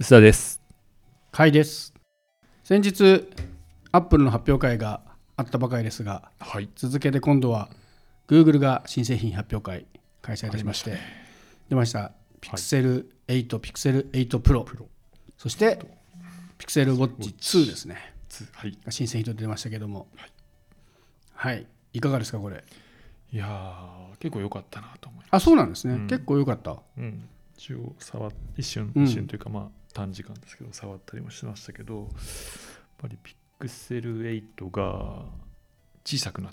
薄田です。会です。先日アップルの発表会があったばかりですがはい。続けて今度は Google が新製品発表会開催いたしまして出ました。Pixel 8、Pixel 8 Pro そして Pixel Watch 2ですね。つはい。が新製品と出ましたけども。はい、い、かがですかこれ？いやー、結構良かったなと思います。あそうなんですね、うん。結構良かった。うん。一応触っ一瞬、うん。一瞬というか、まあ、短時間ですけど、触ったりもしましたけど、やっぱり Pixel 8が小さくなっ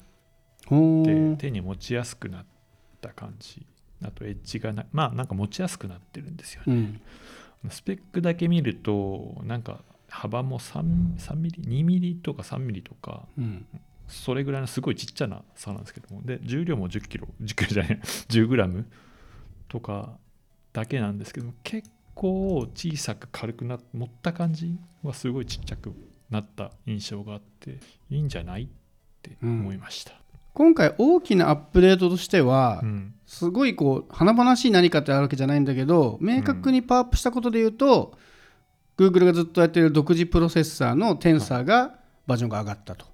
ほて、ー手に持ちやすくなった感じ。あと、エッジがな、まあ、なんか持ちやすくなってるんですよね。うんスペックだけ見ると、なんか幅も 3, 3ミリ、2ミリとか3ミリとか、うんそれぐらいのすごいちっちゃな差なんですけどもで重量も10キロ10キロじゃない10グラムとかだけなんですけども結構小さく軽くな持った感じはすごいちっちゃくなった印象があっていいんじゃないって思いました、今回大きなアップデートとしては、うん。すごいこう華々しい何かってあるわけじゃないんだけど明確にパワーアップしたことで言うと、Google がずっとやってる独自プロセッサーのテンサーがバージョンが上がったと。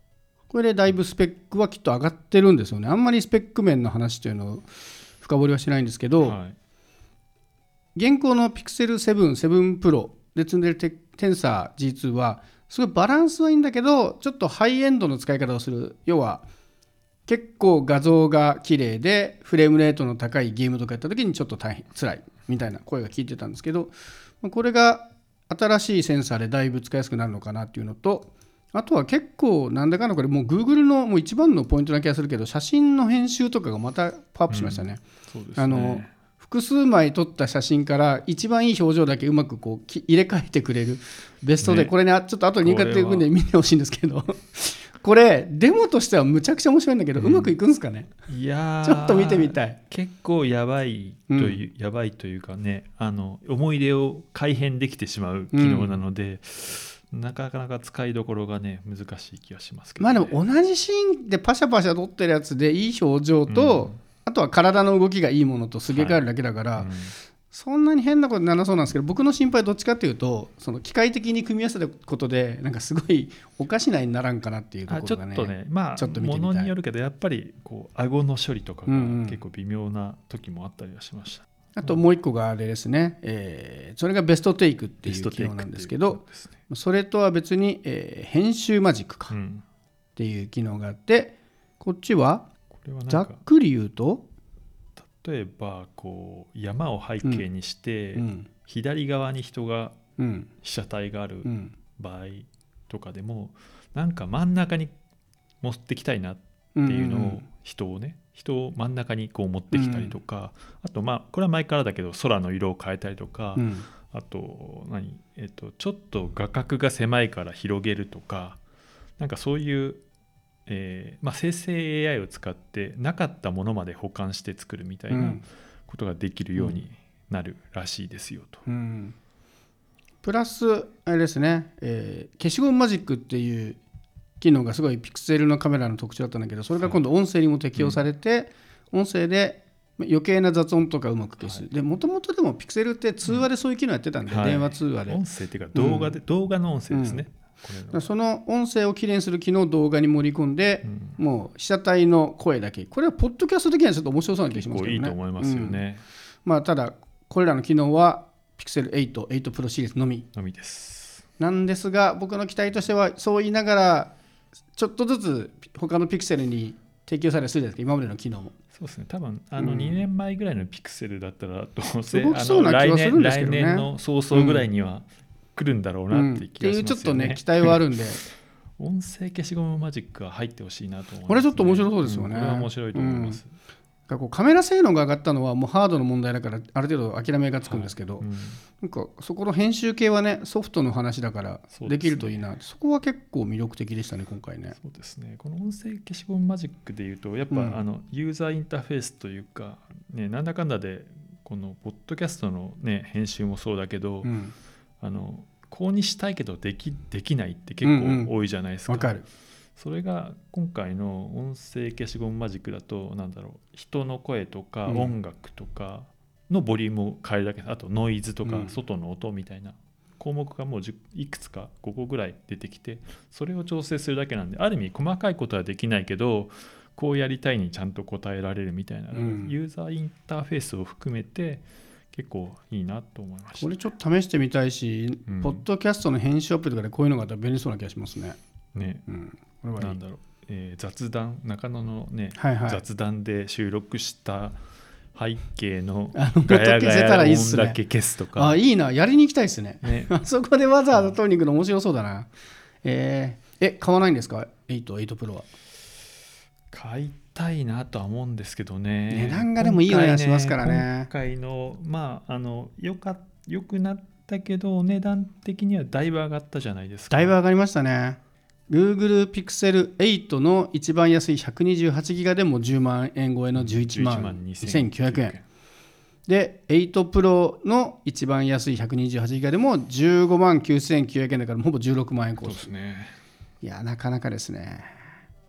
これでだいぶスペックはきっと上がってるんですよね。あんまりスペック面の話というのを深掘りはしないんですけど、はい現行の Pixel 7、7 Pro で積んでるテテンサー G2 はすごいバランスはいいんだけどちょっとハイエンドの使い方をする要は結構画像が綺麗でフレームレートの高いゲームとかやった時にちょっと大変辛いみたいな声が聞いてたんですけどまあこれが新しいセンサーでだいぶ使いやすくなるのかなっていうのとあとは結構なんだかんだこれもう Google のもう一番のポイントな気がするけど写真の編集とかがまたパワーアップしましたね。そうですねあの複数枚撮った写真から一番いい表情だけうまくこうき入れ替えてくれる。ベストで、ね。これねあちょっと後でリンク貼っていくんで見てほしいんですけど。これデモとしてはむちゃくちゃ面白いんだけど、うまくいくんですかね？いやー。ちょっと見てみたい。結構やばいという、やばいというかねあの思い出を改変できてしまう機能なので、なかなか使いどころがね難しい気がしますけど、まあね、でも同じシーンでパシャパシャ撮ってるやつでいい表情と、うんあとは体の動きがいいものとすげ替えるだけだから、うん。そんなに変なことにならそうなんですけど僕の心配はどっちかっていうとその機械的に組み合わせたことでなんかすごいおかしなにならんかなっていうところがねっとねまあちょっとものによるけどやっぱりこう顎の処理とかがうんうん結構微妙な時もあったりはしました、あともう一個があれですね、えーそれがベストテイクっていう機能なんですけどね。それとは別に、えー編集マジックかっうん、ていう機能があってこっちはざっかくり言うと、例えばこう山を背景にして、うん。左側に人がうん。被写体があるうん。場合とかでもなんか真ん中に持ってきたいなってうんいうのを人をね人を真ん中にこう持ってきたりとか、あとまあこれは前からだけど空の色を変えたりとか、うん。あと何、えっとちょっと画角が狭いから広げるとかなんかそういう、えーまあ、生成 AI を使ってなかったものまで保管して作るみたいなことができるようになるらしいですよと。うん。プラスあれですね、えー消しゴムマジックっていう機能がすごいピクセルのカメラの特徴だったんだけどそれが今度音声にも適用されて、音声で余計な雑音とかうまく消す、でもともとでもピクセルって通話でそういう機能やってたんで、はい。電話通話で、音声っていうか動画で、動画の音声ですね。その音声をきれいにする機能を動画に盛り込んで、もう被写体の声だけ。これはポッドキャスト的にはちょっと面白そうな気がしますけどね。いいと思いますようん。ね。まあ、ただこれらの機能は Pixel8、8 Pro シリーズのみ。のみです。なんですが僕の期待としてはそう言いながらちょっとずつ他のピクセルに適用されるするじゃないですか今までの機能も。そうですね。多分あのうん。2年前ぐらいのピクセルだったらどうせうん来年の早々ぐらいには来るんだろうなっていう気がしますよね。っていうちょっとね期待はあるんで。音声消しゴムマジックは入ってほしいなと思います、これちょっと面白そうですよね。ん。これは面白いと思います。なん。かこうカメラ性能が上がったのはもうハードの問題だからある程度諦めがつくんですけど、うん。なんかそこの編集系はねソフトの話だからできるといいな。そこは結構魅力的でしたね今回ね。そうですね。この音声消しゴムマジックでいうとやっぱ、うん。あのユーザーインターフェースというか、ね、なんだかんだでこのポッドキャストの、ね、編集もそうだけど、うんあのこうにしたいけどできできないって結うんうん。構多いじゃないですか。わかる。それが今回の音声消しゴムマジックだとなんだろう人の声とかうん。音楽とかのボリュームを変えるだけあとノイズとかうん。外の音みたいな。項目がもう10いくつか5個ぐらい出てきてそれを調整するだけなんである意味細かいことはできないけどこうやりたいにちゃんと答えられるみたいな、うん。ユーザーインターフェースを含めて結構いいなと思いましたこれちょっと試してみたいし、うんポッドキャストの編集アップとかでこういうのがあったら便利そうな気がしますね。ねうん、これはいいなんだろう、えー雑談中野のね、はいはい。雑談で収録した背景の ガヤガヤいいっすね音だけ消すとかあ、いいな。やりに行きたいですね。ねあそこでわざわざ取りに行くの面白そうだな。えーえ、買わないんですか ?8、8 Pro は。買いたいなとは思うんですけどね値段がでもいいお値段しますからね今回のまああのよかよくなったけどお値段的にはだいぶ上がったじゃないですかだいぶ上がりましたね。Google Pixel 8の一番安い128ギガでも10万円超えの11万2900円。で、8 Pro の一番安い128ギガでも15万9900円だからほぼ16万円コース。ですねいや、なかなかですね。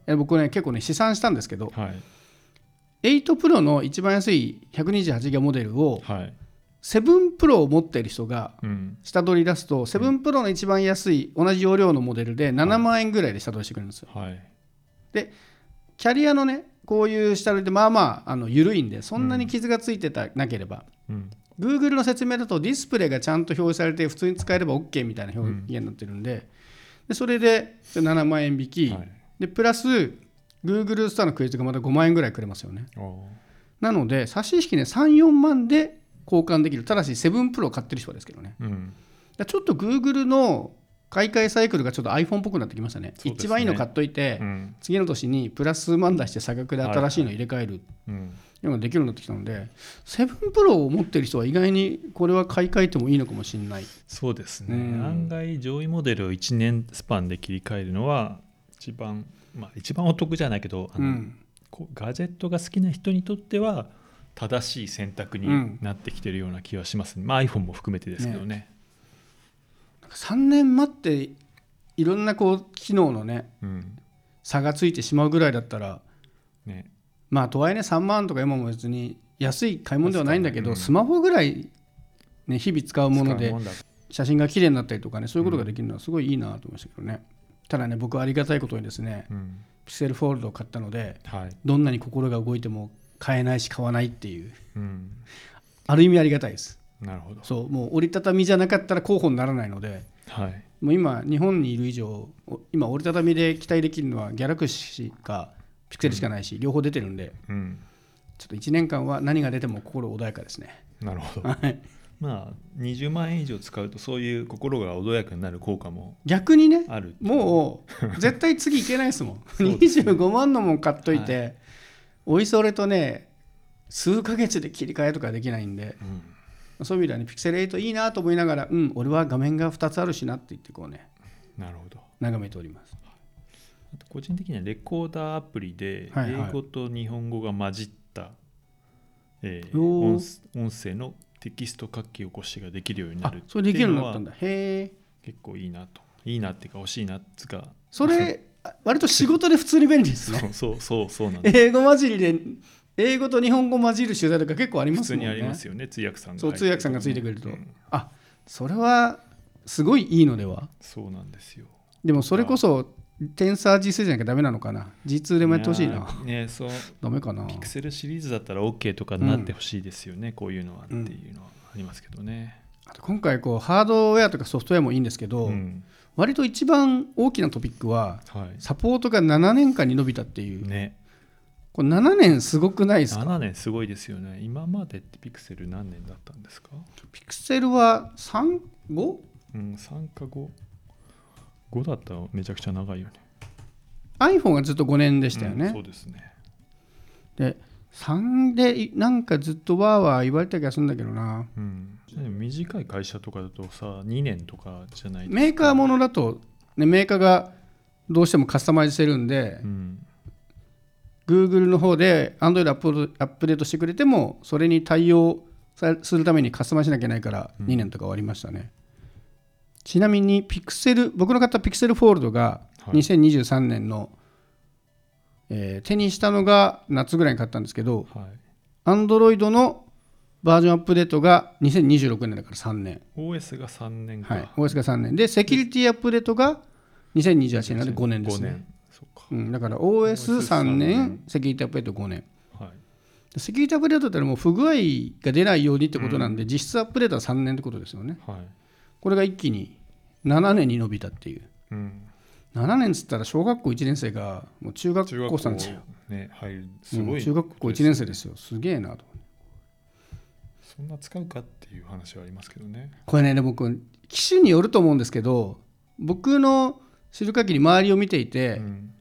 え僕ね、結構ね、試算したんですけど、はい。8 Pro の一番安い128ギガモデルをはい。7 Pro を持っている人がうん。下取り出すと7 Pro の一番安い同じ容量のモデルで7万円ぐらいで下取りしてくれるんですよ。はい。キャリアのねこういう下取りってまあまああの緩いんでそんなに傷がついてたなければ、うん。Google の説明だとディスプレイがちゃんと表示されて普通に使えれば OK みたいな表現になってるんで,、でそれで7万円引き、はいでプラス Google スターのクレジットがまた5万円ぐらいくれますよね。なので差し引きね34万で交換できる。ただし7 Pro を買ってる人はですけどね。うん。ちょっと Google の買い替えサイクルがちょっと iPhone っぽくなってきましたね。ね。一番いいの買っといて、うん。次の年にプラス数万出して差額で新しいの入れ替える。うん。いうのができるようになってきたので7 Pro を持ってる人は意外にこれは買い替えてもいいのかもしれない。そうですね、うん。案外上位モデルを1年スパンで切り替えるのは一番まあ一番お得じゃないけどあの、うん。こうガジェットが好きな人にとっては正しい選択になってきてるような気はします、ね。まあ、iPhone も含めてですけどね。3年待っていろんなこう機能のねうん。差がついてしまうぐらいだったらね。まあとはいえね3万とか今も別に安い買い物ではないんだけど、うん。スマホぐらい、ね、日々使うもので写真が綺麗になったりとかねそういうことができるのはすごいいいなと思いましたけどね、ただね僕はありがたいことにですねうん。ピクセルフォールドを買ったのではい。どんなに心が動いても買えないし買わないっていう。うん、ある意味ありがたいです。なるほど。そうもう折りたたみじゃなかったら候補にならないのではい。もう今日本にいる以上お今折りたたみで期待できるのはギャラクシーかピクセルしかないし、両方出てるんでうん。ちょっと1年間は何が出ても心穏やかですね。なるほど。はいまあ20万円以上使うとそういう心が穏やかになる効果も逆にねあるもう絶対次いけないですもん。ね。25万のもん買っといて、おいそれとね数ヶ月で切り替えとかできないんでうん、そういう意味ではねピクセル8いいなと思いながらうん俺は画面が2つあるしなって言ってこうねなるほど。眺めております。あと個人的にはレコーダーアプリではいはい。英語と日本語が混じった、えーおー。音音声のテキスト書き起こしができるようになあるそれできるようになったっていうのはんだへえ。結構いいなと。いいなっていうか欲しいなっつうか。それあ割と仕事で普通に便利ですね。そうそうそうそうなんです。英語混じりで英語と日本語混じる取材とか結構あり普ますもんね。通にありますよね。通訳さんがそう入って通訳さんがついてくれると。うん。あそれはすごいいいのでは？そうなんですよ。でもそれこそテンサー G2 じゃなきゃダメなのかな？G2 でもやってほしいな。ねそう。ダメかな？ピクセルシリーズだったら OK とかになってほしいですよね、こういうのはっていうのはありますけどね、あと今回こうハードウェアとかソフトウェアもいいんですけど、うん。割と一番大きなトピックははサポートが7年間に伸びたっていいう。ね。これ7年すごくないですか？7年すごいですよね。今までってピクセル何年だったんですか？ピクセルは 3?5? うん3か5 5だったらめちゃくちゃ長いよね。iPhone がずっと5年でしたよね、うんそうですね。で3でなんかずっとわーわー言われた気がするんだけどな。うん。短い会社とかだとさ2年とかじゃないメーカーものだと、ね、メーカーがどうしてもカスタマイズしてるんで、うん、Google の方で Android アップアップデートしてくれてもそれに対応さするためにカスタマイズしなきゃいけないからうん2年とか終わりましたね、ちなみにピクセル僕の買ったピクセルフォールドがはい2023年の、えー手にしたのが夏ぐらいに買ったんですけどはい。Android のバージョンアップデートが2026年だから3年、OS が3年か、はい、OS が3年。でセキュリティアップデートが2028年なので5年です5ねうか、うん、だから OS3 年セキュリティアップデート5年。はい。でセキュリティアップデートってのはもう不具合が出ないようにってことなんで、実質アップデートは3年ってことですよね。はいこれが一気に7年に伸びたっていう。うん、7年っつったら小学校1年生がもう中学中学校校3年ね入るすごい、うん中学校1年生ですよ。すげえなと。そんな使うかっていう話はありますけどね。これねでもこれ機種によると思うんですけど僕の知る限り周りを見ていて、うん。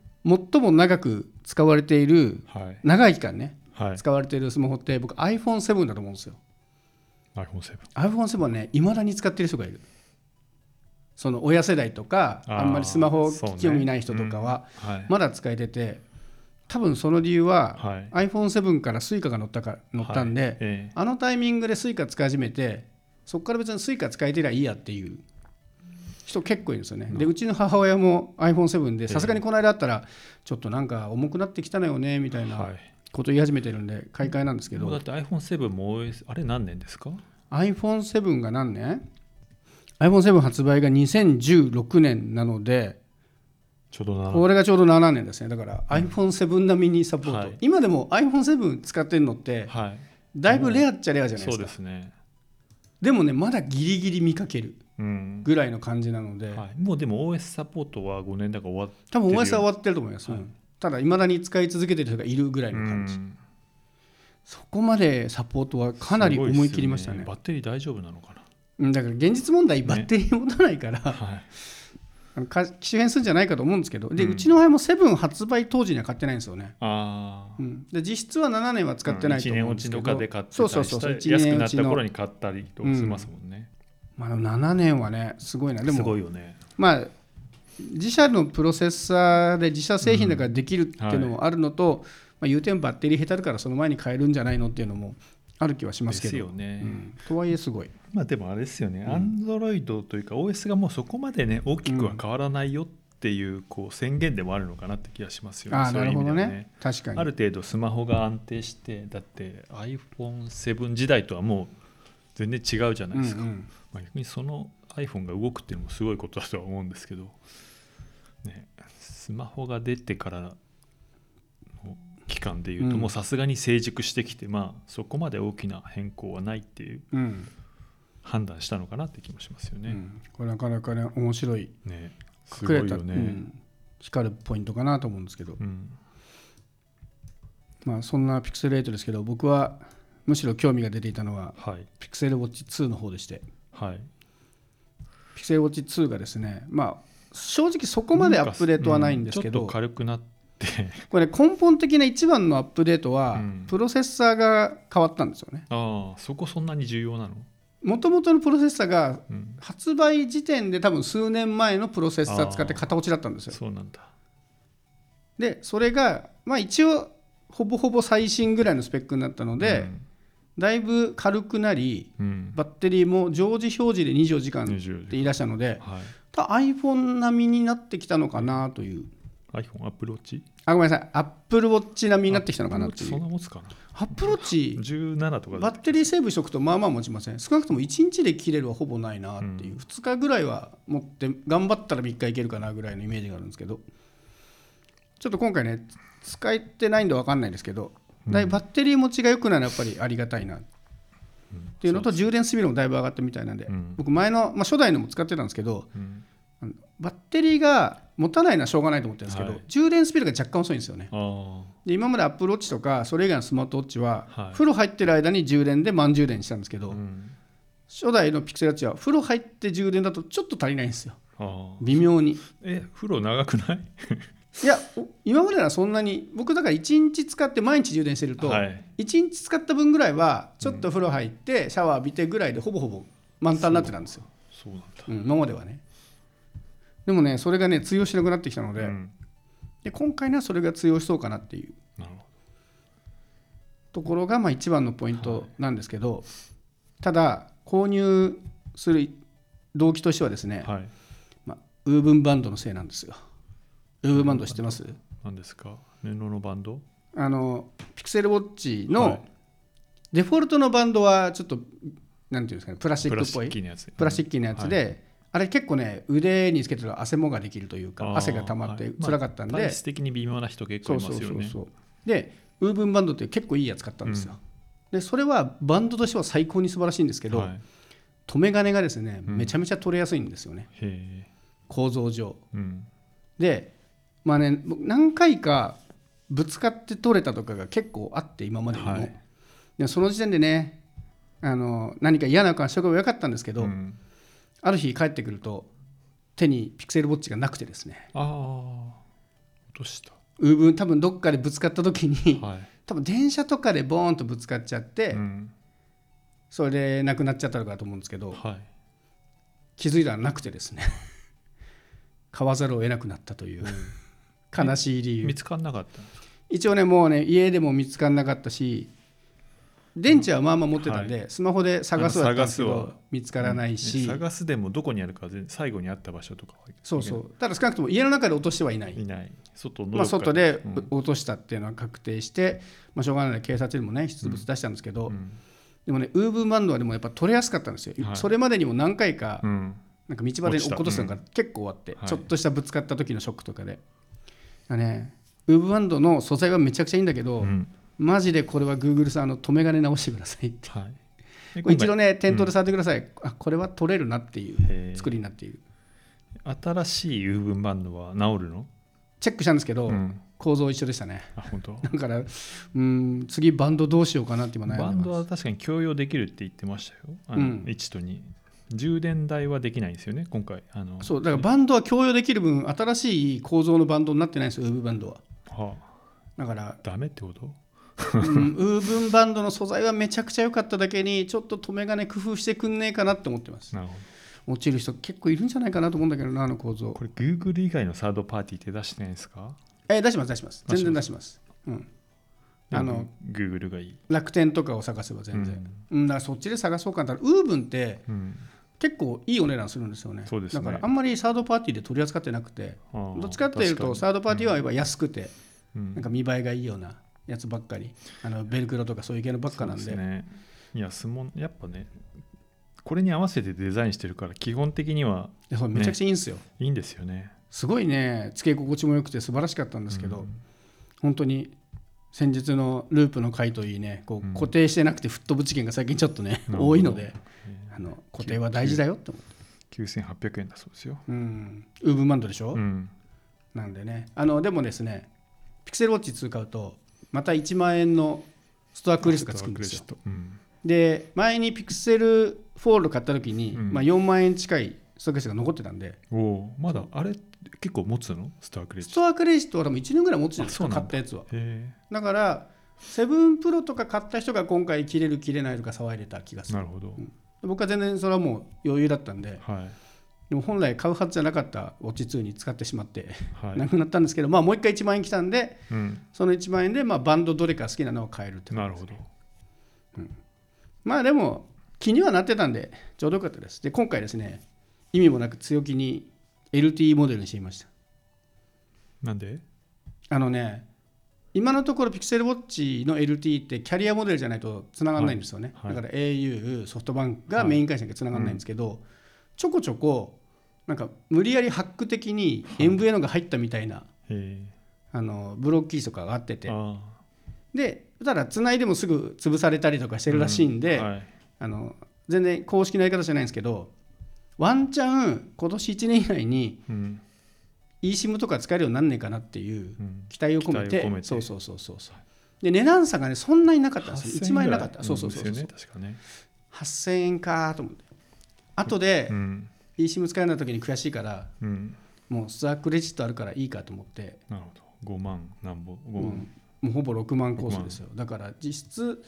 最も長く使われているはい。長い期間ねはい。使われているスマホって僕 iPhone7 だと思うんですよ。iPhone7 iPhone7 はねいまだに使ってる人がいるその親世代とかあんまりスマホ興味ない人とかははい、まだ使えてて多分その理由ははい。iPhone7 から Suica が乗ったか乗ったんで、はい。ええ。あのタイミングで Suica 使い始めてそこから別に Suica 使えてりゃいいやっていう人結構いるんですよね。でうちの母親も iPhone7 でさすがにこの間あったらちょっとなんか重くなってきたのよねみたいなはい。こと言い始めてるんで買い替えなんですけど。だって iPhone7 も OS あれ何年ですか？iPhone7 が何年？?iPhone7 発売が2016年なのでちょうど7これがちょうど7年ですね。だから iPhone7 並みにサポート、はい。今でも iPhone7 使ってるのってはい。だいぶレアっちゃレアじゃないでそうすかですね。でもねまだギリギリ見かけるうん。ぐらいの感じなので、はい、もうでも OS サポートは5年だから終わっ多分 OS は終わってると思います、はい。うん。ただいまだに使い続けてる人がいるぐらいての感じ、うん。そこまでサポートはかなり思い切りましたね。すごいっすよバッテリー大丈夫なのかな？うんだから現実問題バッテリー持たないから、はい。機種変するんじゃないかと思うんですけどで、ううんちの場合も7発売当時には買ってないんですよね、ああうん、で実質は7年は使ってないと1年思うんですけど、落ちとかで買ってたりそうそうそうそうした1安くなった年落ちの頃に買ったりとかしますもんね、まあ、でも7年はねすごいな。ですもごいよね。まあ自社のプロセッサーで自社製品だからできるっていうのもあるのと、まあ、言うてもバッテリー下手るからその前に買えるんじゃないのっていうのもある気はしますけど。ですよね、うん。とはいえすごい。まあでもあれですよね、うん。アンドロイドというか OS がもうそこまでね大きくは変わらないよっていうこう宣言でもあるのかなって気がしますよね。ああそういう意なるほど味ではね。ね確かに。ある程度スマホが安定してだって iPhone7 時代とはもう全然違うじゃないですか、うんうん。まあ、逆にその iPhone が動くっていうのもすごいことだとは思うんですけど、ね、スマホが出てからの期間でいうとうん。もうさすがに成熟してきて、まあそこまで大きな変更はないっていううん。判断したのかなって気もしますよね。うん。これなかなかね面白い。ね。すごい隠れた、よね。うん。光るポイントかなと思うんですけど、うん。まあ、そんなピクセル8ですけど僕はむしろ興味が出ていたのははい。ピクセルウォッチ2の方でして。はい。ピクセルウォッチ2がですねまあ正直そこまでアップデートはないんですけど、うちょっと軽くなってこれ、ね、根本的な一番のアップデートは、うん。プロセッサーが変わったんですよね。ああそこそんなに重要なの、もともとのプロセッサーがうん、発売時点で多分数年前のプロセッサー使って型落ちだったんですよ。そうなんだ。でそれがまあ一応ほぼほぼ最新ぐらいのスペックになったので、だいぶ軽くなりうん。うんバッテリーも常時表示で24時間って20言い出したのではい。た iPhone 並みになってきたのかなという iPhone、Apple Watch? あごめんなさい。Apple Watch 並みになってきたのかなといそんうな持つかな。Apple Watch 17とかバッテリーセーブしておくとまあまあ持ちません？少なくとも1日で切れるはほぼないなっていう、うん。2日ぐらいは持って頑張ったら3日いけるかなぐらいのイメージがあるんですけど。ちょっと今回ね使えてないんで分かんないですけど、だいぶバッテリー持ちが良くなるのはやっぱりありがたいなっていうのと充電スピードもだいぶ上がったみたいなんで、うん。僕前の、まあ、初代のも使ってたんですけどバッテリーが持たないのはしょうがないと思ってるんですけど、はい。充電スピードが若干遅いんですよね。あで今まで Apple Watch とかそれ以外のスマートウォッチは、はい。風呂入ってる間に充電で満充電にしたんですけど、あ、うん、初代のピクセルウォッチは風呂入って充電だとちょっと足りないんですよ。微妙に。え風呂長くない？いやお今まではそんなに僕だから1日使って毎日充電してると、はい。1日使った分ぐらいはちょっと風呂入ってシャワー浴びてぐらいでほぼほぼ満タンになってたんですよ、そうなんだ。うん、今まではねでもねそれがね通用しなくなってきたので,、うん。で今回ねそれが通用しそうかなっていう。ところがまあ一番のポイントなんですけど、ただ購入する動機としてはですね、どはい。まあ、ウーブンバンドのせいなんですよ。ウーブンバンド知ってます？何ですか？布のバンド？あのピクセルウォッチの、はい。デフォルトのバンドはちょっとなんていうんですかねプラスチックっぽい。プラスチッキーのやつ。で、あれ結構ね腕につけてると汗もができるというか汗が溜まってはい。辛かったんで、体質的に微妙な人結構そそういうますよね。そうそうでウーブンバンドって結構いいやつ買ったんですよ、でそれはバンドとしては最高に素晴らしいんですけど、はい。留め金がですねうん。めちゃめちゃ取れやすいんですよね、へ構造上。えうん。でまあね僕何回かぶつかって取れたとかが結構あって今までにも、はい。でその時点でねあの何か嫌な感触が良かったんですけど、うんある日帰ってくると手にピクセルウォッチがなくてですね。ああ落とした？多分どっかでぶつかった時にはい。多分電車とかでボーンとぶつかっちゃって、うん。それでなくなっちゃったのかと思うんですけどはい。気づいたらなくてですね。買わざるを得なくなったという悲しい理由。見つかんなかった一応ねもうね家でも見つからなかったし電池はまあまあ持ってたんで、スマホで探すは探すは。見つからないし、探すでもどこにあるか全最後にあった場所とかはそうそう。ただ少なくとも家の中で落としてはいない。いない。外のまあ、外でうん。落としたっていうのは確定して、まあ、しょうがないので警察にもね出物出したんですけど、うん。でもねウーブンバンドはでもやっぱ取れやすかったんですよ、はい。それまでにも何回かうん。なんか道端に落っことすのが結構あって、はい。ちょっとしたぶつかった時のショックとかで、あね、ウーブンバンドの素材はめちゃくちゃいいんだけど、うんマジでこれは Google さんあの止め金直してくださいって。はい。一度ね店頭で触ってください、あこれは取れるなっていう作りになっている。新しいウーブンバンドは治るの？チェックしたんですけど、うん。構造一緒でしたね。あ本当？だからうん次バンドどうしようかなって今悩んでますバンドは確かに共用できるって言ってましたよ。あの、うん。1と2充電台はできないんですよね今回。あのそうだからバンドは共用できる分新しい構造のバンドになってないんですよウーブンバンドは。はあ。だから、ダメってこと？うん、ウーブンバンドの素材はめちゃくちゃ良かっただけにちょっと止め金工夫してくんねえかなって思ってます。落ちる人結構いるんじゃないかなと思うんだけどなあの構造。どこれ Google 以外のサードパーティーって出してないんですか？えー出します。出します。全然出します。うん。あの Google がいい、楽天とかを探せば全然、うん、だからそっちで探そうかなウーブンってうん。結構いいお値段するんですよね。そうですね。だからあんまりサードパーティーで取り扱ってなくてどっちかっていうとサードパーティーはやっぱ安くて、うん。なんか見栄えがいいようなやつばっかり。あのベルクロとかそういう系のばっかなんで。ね。いや相撲やっぱねこれに合わせてデザインしてるから基本的にはでそうめちゃくちゃいいんですよ、いいんですよね。すごいねつけ心地も良くて素晴らしかったんですけど、うん。本当に先日のループの回といいねこうん。う固定してなくて吹っ飛ぶ事件が最近ちょっとね、なるほど。多いのでえあの固定は大事だよって思って、ー9800円だそうですよ、うん、ウーブンバンドでしょ、うん、なんでね。あのでもですねピクセルウォッチ2買うとまた1万円のストアクレジットがつくんですよ。うん。で前にピクセルフォール買った時に、うん。まあ、4万円近いストアクレジットが残ってたんで。おおまだあれ結構持つの？スタークレジット。ストアクレジットは多分1年ぐらい持つんですよあそうなんだ買ったやつは。へだからセブンプロとか買った人が今回切れる切れないとか騒いでた気がする。えなるほど、僕は全然それはもう余裕だったんで。はいでも本来買うはずじゃなかったウォッチ2に使ってしまってはい。なくなったんですけど、まあもう一回1万円来たんでうん、その1万円でまあバンドどれか好きなのを買えるってなるほど。まあでも気にはなってたんでちょうどよかったです。で今回ですね意味もなく強気に LTE モデルにしてみました。なんで？あのね今のところピクセルウォッチの LTE ってキャリアモデルじゃないとつながらないんですよね、はい。はい。だから au ソフトバンクがメイン会社につながらないんですけど、ちょこちょこなんか無理やりハック的に MVNO が入ったみたいな、へえあのブロックキーとかがあってて。あでただつないでもすぐ潰されたりとかしてるらしいんで、うん。はい。あの全然公式なやり方じゃないんですけどワンチャン今年1年以内にうん。eSIM とか使えるようになんねえかなっていううん。期待を込めて。期待を込めて。そうそうそうそうそう。で値段差がねそんなになかったんですよ。1万円なかった。そうそうそうそうね。8000円かと思って。後でうん eSIM 使えない時に悔しいからうん。もうスタークレジットあるからいいかと思って、なるほど。5万なんぼ5万、うん。もうほぼ6万コースですよ。だから実質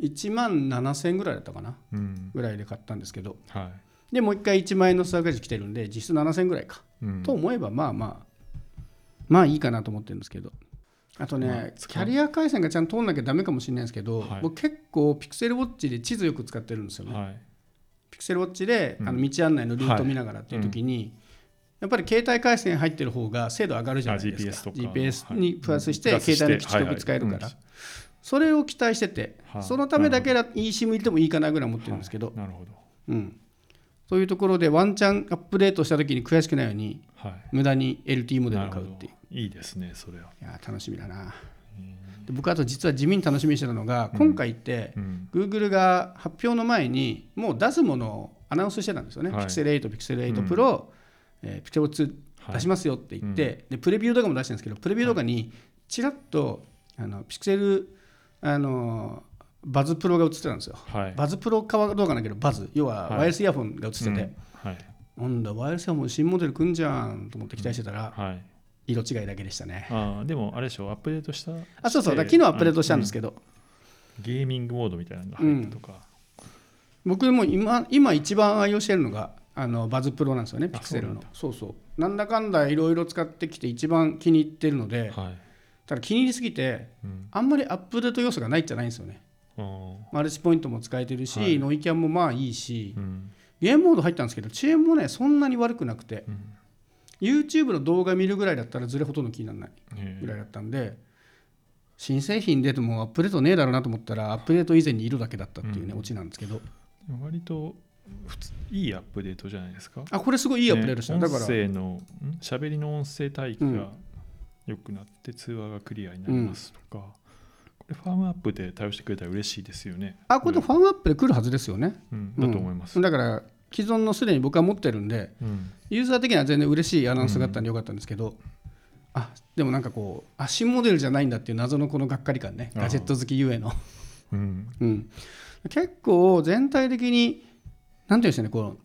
1万7000円ぐらいだったかな。うん。ぐらいで買ったんですけど。はでもう一回1万円のスタークレジット来てるんで実質7000円ぐらいか。い、うん。と思えばまあまあまあいいかなと思ってるんですけど。あとね、まあキャリア回線がちゃんと通んなきゃダメかもしれないですけど、はい。僕結構ピクセルウォッチで地図よく使ってるんですよね、はいピクセルウォッチで、うん。あの道案内のルート見ながらっていう時に、やっぱり携帯回線入ってる方が精度上がるじゃないですか。あ GPS とか。GPS にプラスしてうん携帯の基地局使えるから、それを期待してて、はあそのためだけだ eSIM 入れてもいいかなぐらい思ってるんですけど、なるほど。うん、そういうところでワンチャンアップデートした時に悔しくないようにはい。無駄に LT モデルを買うっていう。いいですねそれは。いやー楽しみだな。うんで僕あと実は地味に楽しみにしてたのが、今回ってうん。Google が発表の前にもう出すものをアナウンスしてたんですよね、はい。Pixel 8、Pixel 8 Pro、えー Pixel 2はい。出しますよって言って、でプレビュー動画も出してるんですけどプレビュー動画にちらっとあの Pixel あのバズプロが映ってたんですよ、はい。バズプロかはどうかなけどバズ。要ははい。ワイヤレスイヤホンが映ってて、うん。はい。なんだワイヤレスイヤホン新モデル来んじゃんと思って期待してたら、はい色違いだけでしたね。ああでもあれでしょアップデートしたあそうそうだ昨日アップデートしたんですけど、ゲーミングモードみたいなのが入ったとか、僕も今今一番愛用してるのがあのバズプロなんですよねあピクセルの。そそうそう。なんだかんだいろいろ使ってきて一番気に入ってるのではい。ただ気に入りすぎてうん。あんまりアップデート要素がないじゃないんですよね。マルチポイントも使えてるし、はい。ノイキャンもまあいいし。うん。ゲームモード入ったんですけど遅延もねそんなに悪くなくて。うん YouTube の動画見るぐらいだったらずれほとんど気にならないへぐらいだったんで新製品出てもアップデートねえだろうなと思ったらアップデート以前にいるだけだったっていうね、うん。オチなんですけど。え割と普通いいアップデートじゃないですか？あこれすごいいいアップデートした、ねだから音声のん喋りの音声帯域が良くなって通話がクリアになりますとか、これファームアップで対応してくれたら嬉しいですよね。あこれファンアップで来るはずですよね。うん、だと思います。うん。だから既存のすでに僕は持ってるんでうん。ユーザー的には全然嬉しいアナウンスがあったんでよかったんですけど、あでもなんかこうあ新モデルじゃないんだっていう謎のこのがっかり感ね。ガジェット好きゆえの、うん。うん、結構全体的になんていうんですかねこの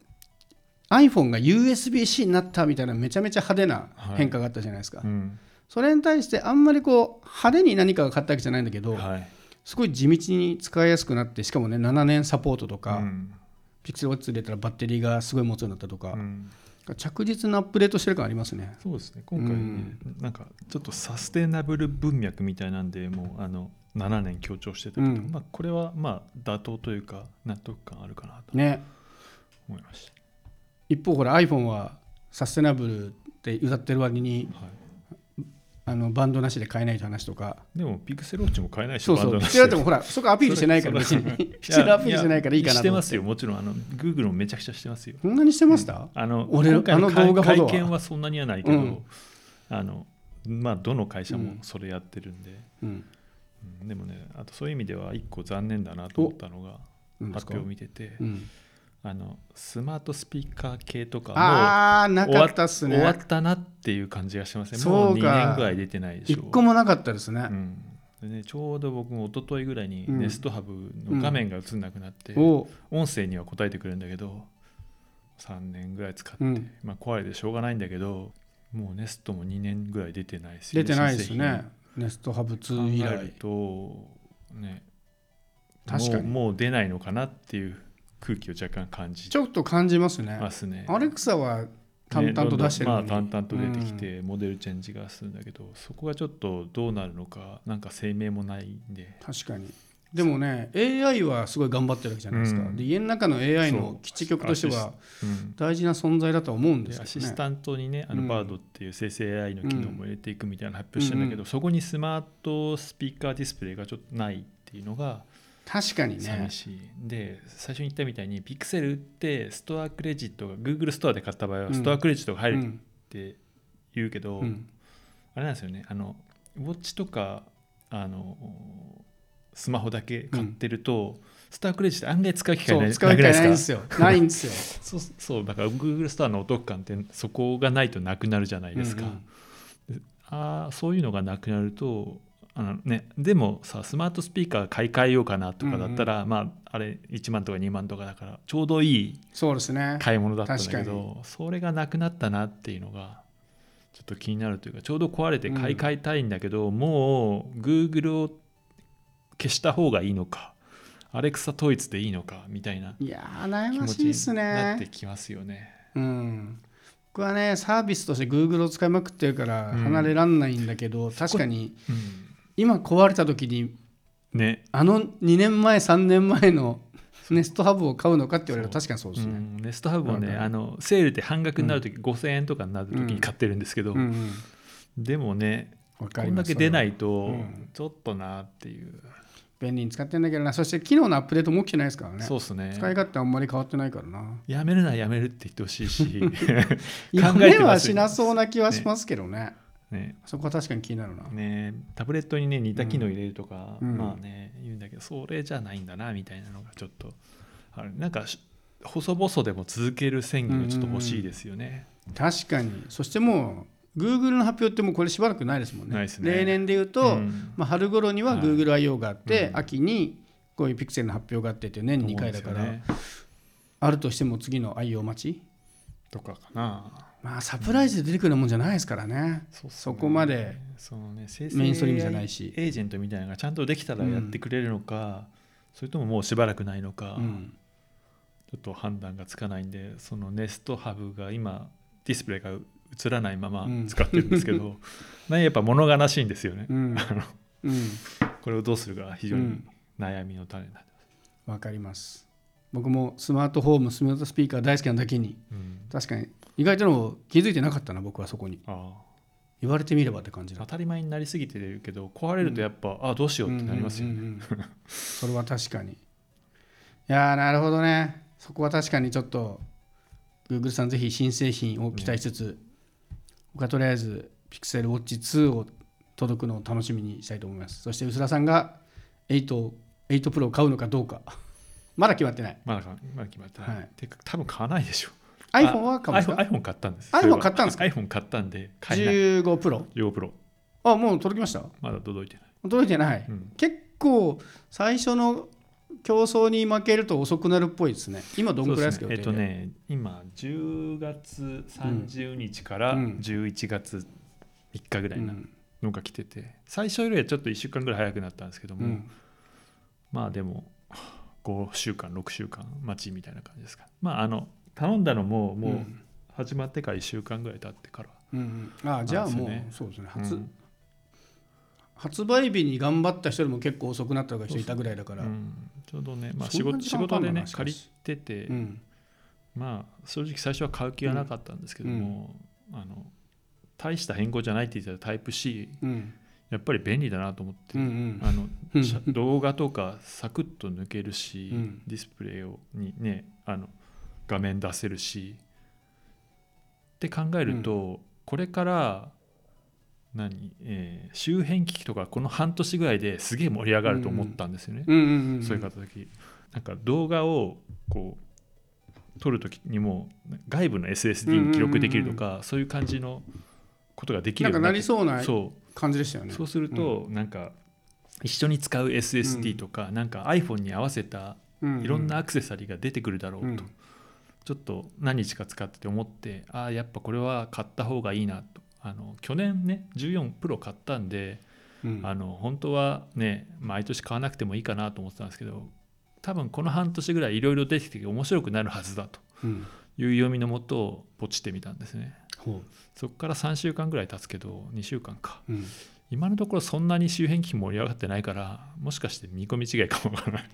iPhone が USB-C になったみたいなめちゃめちゃ派手な変化があったじゃないですか、うん。それに対してあんまりこう派手に何かが変わったわけじゃないんだけど、はい。すごい地道に使いやすくなってしかもね7年サポートとか、うんピクセルウォッチ入れたらバッテリーがすごい持つようになったとか。う、ん。着実なアップデートしてる感ありますね。そうですね今回ね、なんかちょっとサステナブル文脈みたいなんでもうあの7年強調してたけど、うん。まあ、これはまあ妥当というか納得感あるかなと。ね。思いまし一方ほら iPhone はサステナブルって歌ってる割にた、はい、あのバンドなしで買えないという話とか。でもピクセルウォッチも買えないしそうそう。ピクセルでもほらそこアピールしてないから別にピクセルアピールしてないからいいかなしてますよ。もちろんあの Google もめちゃくちゃしてますよ。そんなにしてました、あの俺あの動画会見はそんなにはないけど、うん。あのまあどの会社もそれやってるんで、うん。うんでもねあとそういう意味では一個残念だなと思ったのが発表を見てて。うん、あのスマートスピーカー系とかああなかったっす終わねったなっていう感じがしますねそうもう2か年ぐらい出てないでし一ょ個もなかったですね。う、ん。でね、ちょうど僕も一昨日ぐらいにうん。ネストハブの画面が映んなくなって、お。音声には答えてくれるんだけど3年ぐらい使って、うん。まあ、壊れてしょうがないんだけどもうネストも2年ぐらい出てないし出てないですね。ネストハブ品2以考える来とね確かに。もうもう出ないのかなっていう空気を若干感じちょっと感じますね。ますね。アレクサは淡々と出してるのに、ねまあ、淡々と出てきてモデルチェンジがするんだけど、そこがちょっとどうなるのかなんか声明もないんで。確かに。でもね AI はすごい頑張ってるわけじゃないですか、うん。で家の中の AI の基地局としてはうん。大事な存在だとは思うんでですアけどねシスタントにねあのうん。バードっていう生成 AI の機能も入れていくみたいな発表してるんだけど、そこにスマートスピーカーディスプレイがちょっとないっていうのが確かにね。寂しい、で最初に言ったみたいにピクセルってストアクレジットが Google ストアで買った場合はうん。ストアクレジットが入るっうんて言うけど、うん。あれなんですよね。あのウォッチとかあのスマホだけ買ってると、ストアクレジット案外使う機会ない使う機会ないんですよ。ないんですよ。そうそうだから Google ストアのお得感ってそこがないとなくなるじゃないですか、うんうん。あーそういうのがなくなるとあの、ね、でもさスマートスピーカー買い替えようかなとかだったら、まああれ1万とか2万とかだからちょうどいいそうですね。買い物だったんだけ確どそれがなくなったなっていうのがちょっと気になるというかちょうど壊れて買い替えたいんだけど、もう Google を消した方がいいのかアレクサ統一でいいのかみたいないやー悩気持ましいっすちになってねきますよね。うん。僕はねサービスとして Google を使いまくってるからうん。離れらんないんだけど、確かにうん今壊れた時にね。あの2年前3年前のネストハブを買うのかって言われると確かにそうですね、うん、ネストハブもね、あのセールで半額になるとき、5000円とかになるときに買ってるんですけど、うんうん。でもねこんだけ出ないとうん。ちょっとなっていう、便利に使ってんだけどな。そして機能のアップデートも起きてないですからね。そうっすね。使い勝手あんまり変わってないからな。やめるならやめるって言ってほしいし。や考えめはてますよしなそうな気はしますけどねねそこは確かに気になるな、ねタブレットにね似た機能入れるとか、うん。まあね言うんだけどそれじゃないんだなみたいなのがちょっとある。なんかし細々でも続ける宣言がちょっと欲しいですよね、確かに。そしてもう Google の発表ってもうこれしばらくないですもんね。ないですね。例年で言うと、うん。まあ、春頃にははい。GoogleIO があって、うん。秋にこういうピクセルの発表があってっていう年に2回だから、ね。あるとしても次の IO 待ちとかかなまあサプライズで出てくるもんじゃないですからね、そうっすね。そこまでそのね。メインストリームじゃないし。エージェントみたいなのがちゃんとできたらやってくれるのか、それとももうしばらくないのか、うん。ちょっと判断がつかないんでそのネストハブが今ディスプレイが映らないままうん。使ってるんですけど、ねやっぱ物悲しいんですよね、これをどうするかが非常にうん悩みの種になってわかります。僕もスマートフォームスマートスピーカー大好きなだけにます、確かに意外とでも気づいてなかったな僕はそこに。あ言われてみればって感じだあ当たり前になりすぎてるけど壊れるとやっぱ、あどうしようってなりますよね、うんうんうんうん。それは確かに。いやーなるほどね。そこは確かにちょっと Google さんぜひ新製品を期待しつつ、僕はとりあえず Pixel Watch 2を届くのを楽しみにしたいと思います。そして薄田さんが8を8 Pro を買うのかどうか。まだ決まってない。まだかまだ決まってない、はい。てか多分買わないでしょ iPhone は買うんですか？iPhone, 買ったんです。iPhone 買ったんですか？iPhone 買ったんで買えない。15 Pro 15 Pro あもう届きました？まだ届いてない、届いてない、うん。結構最初の競争に負けると遅くなるっぽいですね。今どんくらいですか？ね。えっとね今10月30日からうん。11月3日ぐらいなうんのが来てて、最初よりはちょっと1週間ぐらい早くなったんですけども、うん。まあでも5週間6週間待ちみたいな感じですか。まああの頼んだのももう始まってから1週間ぐらい経ってから、うんうん、あじゃあもうそうですね。そうですね。初,、うん。発売日に頑張った人よりも結構遅くなった人いたぐらいだから。うん。ちょうどね、まあ、仕事仕事でね借りてて、うん。まあ正直最初は買う気がなかったんですけども、あの大した変更じゃないって言ってたタイプ C うん。やっぱり便利だなと思って、うんうん。あの動画とかサクッと抜けるし、うん。ディスプレイをにねあの画面出せるし。って考えると、これから何、えー周辺機器とかこの半年ぐらいですげえ盛り上がると思ったんですよね、うんうんうんそういう方時なんか動画をこう撮る時にも外部の SSD に記録できるとか、そういう感じのことができるようになりそうなそう。感じでしたよね。そうすると、なんか一緒に使う SSD とか、なんか iPhone に合わせたいろんなアクセサリーが出てくるだろうと、うんちょっと何日か使ってて思ってああやっぱこれは買った方がいいなと。あの去年ね14プロ買ったんで、うん。あの本当はね毎年買わなくてもいいかなと思ってたんですけど多分この半年ぐらいいろいろ出てきて面白くなるはずだとうん。いう読みのもとをポチってみたんですね。ほそこから3週間ぐらい経つけど2週間か。ううん。今のところそんなに周辺機器盛り上がってないからもしかして見込み違いかもわからない。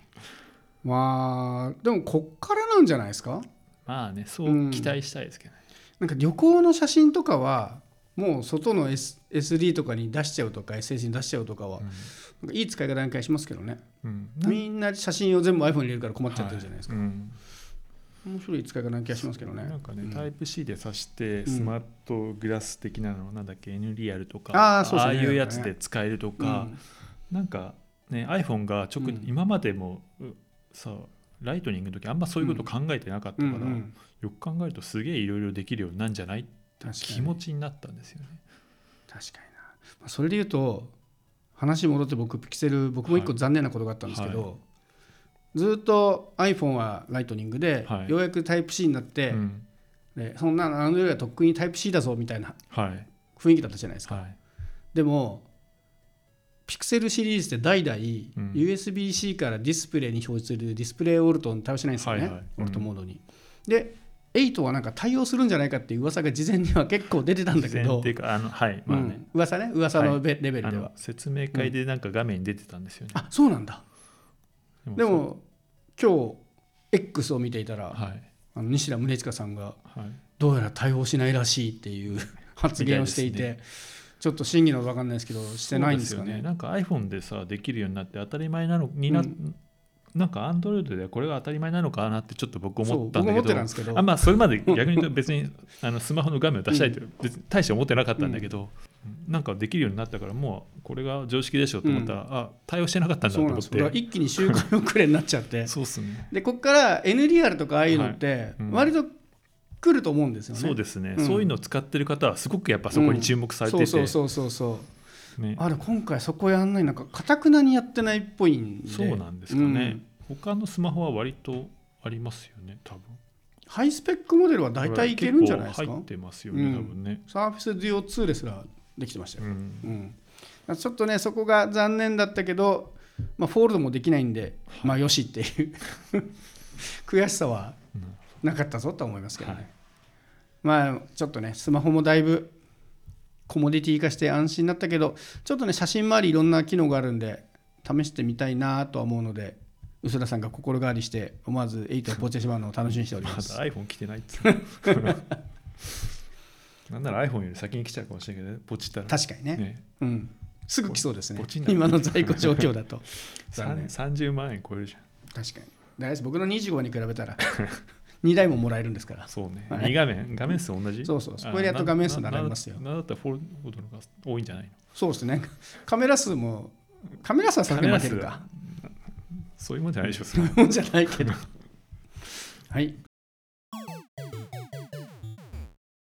まあでもこっからなんじゃないですか？まあねそう期待したいですけどね、なんか旅行の写真とかはもう外の、S、SD とかに出しちゃうとか SS に出しちゃうとかは、なんかいい使い方な気がしますけどね。うん。みんな写真を全部 iPhone に入れるから困っちゃってるじゃないですか、はい。うん面白い使い方な気がしますけどね。なんかね、うん。タイプ C で挿してん。スマートグラス的なの、なんだっけ N リアルとかあーそうですね。あいうやつで使えるとうか、ん。なんかね iPhone が直、うん。今までもうさライトニングの時あんまそういうこと考えてなかったから、うんうん。よく考えるとすげえいろいろできるようになんじゃない確か気に持ちになったんですよね。確かにな。まあそれで言うと話戻って僕ピクセル僕も一個はい。残念なことがあったんですけど、はい。ずっと iPhone はライトニングで、はい。ようやくタイプ C になって、うん。でそんなのあのよりはとっくにタイプ C だぞみたいなはい。雰囲気だったじゃないですか、はい。でもピクセルシリーズって代々、ん。USB-C からディスプレイに表示するディスプレイオルトン対応しないんですよね、はい。はいオルトモードに。で8はなんか対応するんじゃないかっていう噂が事前には結構出てたんだけど。自然っていうかあのはいまあね、うん、噂ね噂のベレベルあでは、の説明会でなんか画面に出てたんですよね。あそうなんだ。ででも今日 X を見ていたら、はい。あの西田宗近さんがはい。どうやら対応しないらしいっていう 発言をしていてちょっと真偽の分かんないですけどしてないんですかね？そうよなんか iPhone でさできるようになって当たり前なのにな、うん。なんか Android でこれが当たり前なのかなってちょっと僕思ったんだけど。けど。あまあそれまで逆に言うと別にあのスマホの画面を出したいって別に大して思ってなかったんだけど、なんかできるようになったからもうこれが常識でしょと思ったら、あ対応してなかったんだと思って。一気に周回遅れになっちゃって。そうっすね。でここから NDR とかああいうのってうん。割と来ると思うんですよね、そうですね、うん。そういうのを使ってる方はすごくやっぱそこに注目されてて、そうそうそうそうそうね、あれ今回そこやんないなんかかたくなにやってないっぽいんでそうなんですかね、他のスマホは割とありますよね多分ハイスペックモデルは大体いけるんじゃないですか入ってますよね、うん多分ね、サーフェスデュオ2ですらできてましたよ、うんうん、ちょっとねそこが残念だったけど、まあ、フォールドもできないんで、まあよしっていう悔しさはなかったぞとは思いますけどね、はいまあちょっとねスマホもだいぶコモディティ化して安心になったけどちょっとね写真周りいろんな機能があるんで試してみたいなとは思うので薄田さんが心変わりして思わず8をポチしてしまうのを楽しみにしておりまだます iPhone 来てないっつう なんなら iPhone より先に来ちゃうかもしれないけどねポチったら。確かにね。ね。うん、すぐ来そうですね。今の在庫状況だと。残 念さん30万円超えるじゃん。確かに。大丈夫僕の25に比べたら 2台ももらえるんですから。そうね、はい。2画面画面数同じ？そうそうそこでやっと画面数並びますよ。ななだったらフォールドの方が多いんじゃないの？そうですね。カメラ数もカメラ数はさすがに負けるか？そういうもんじゃないでしょそそうれいうもんじゃないけど。はい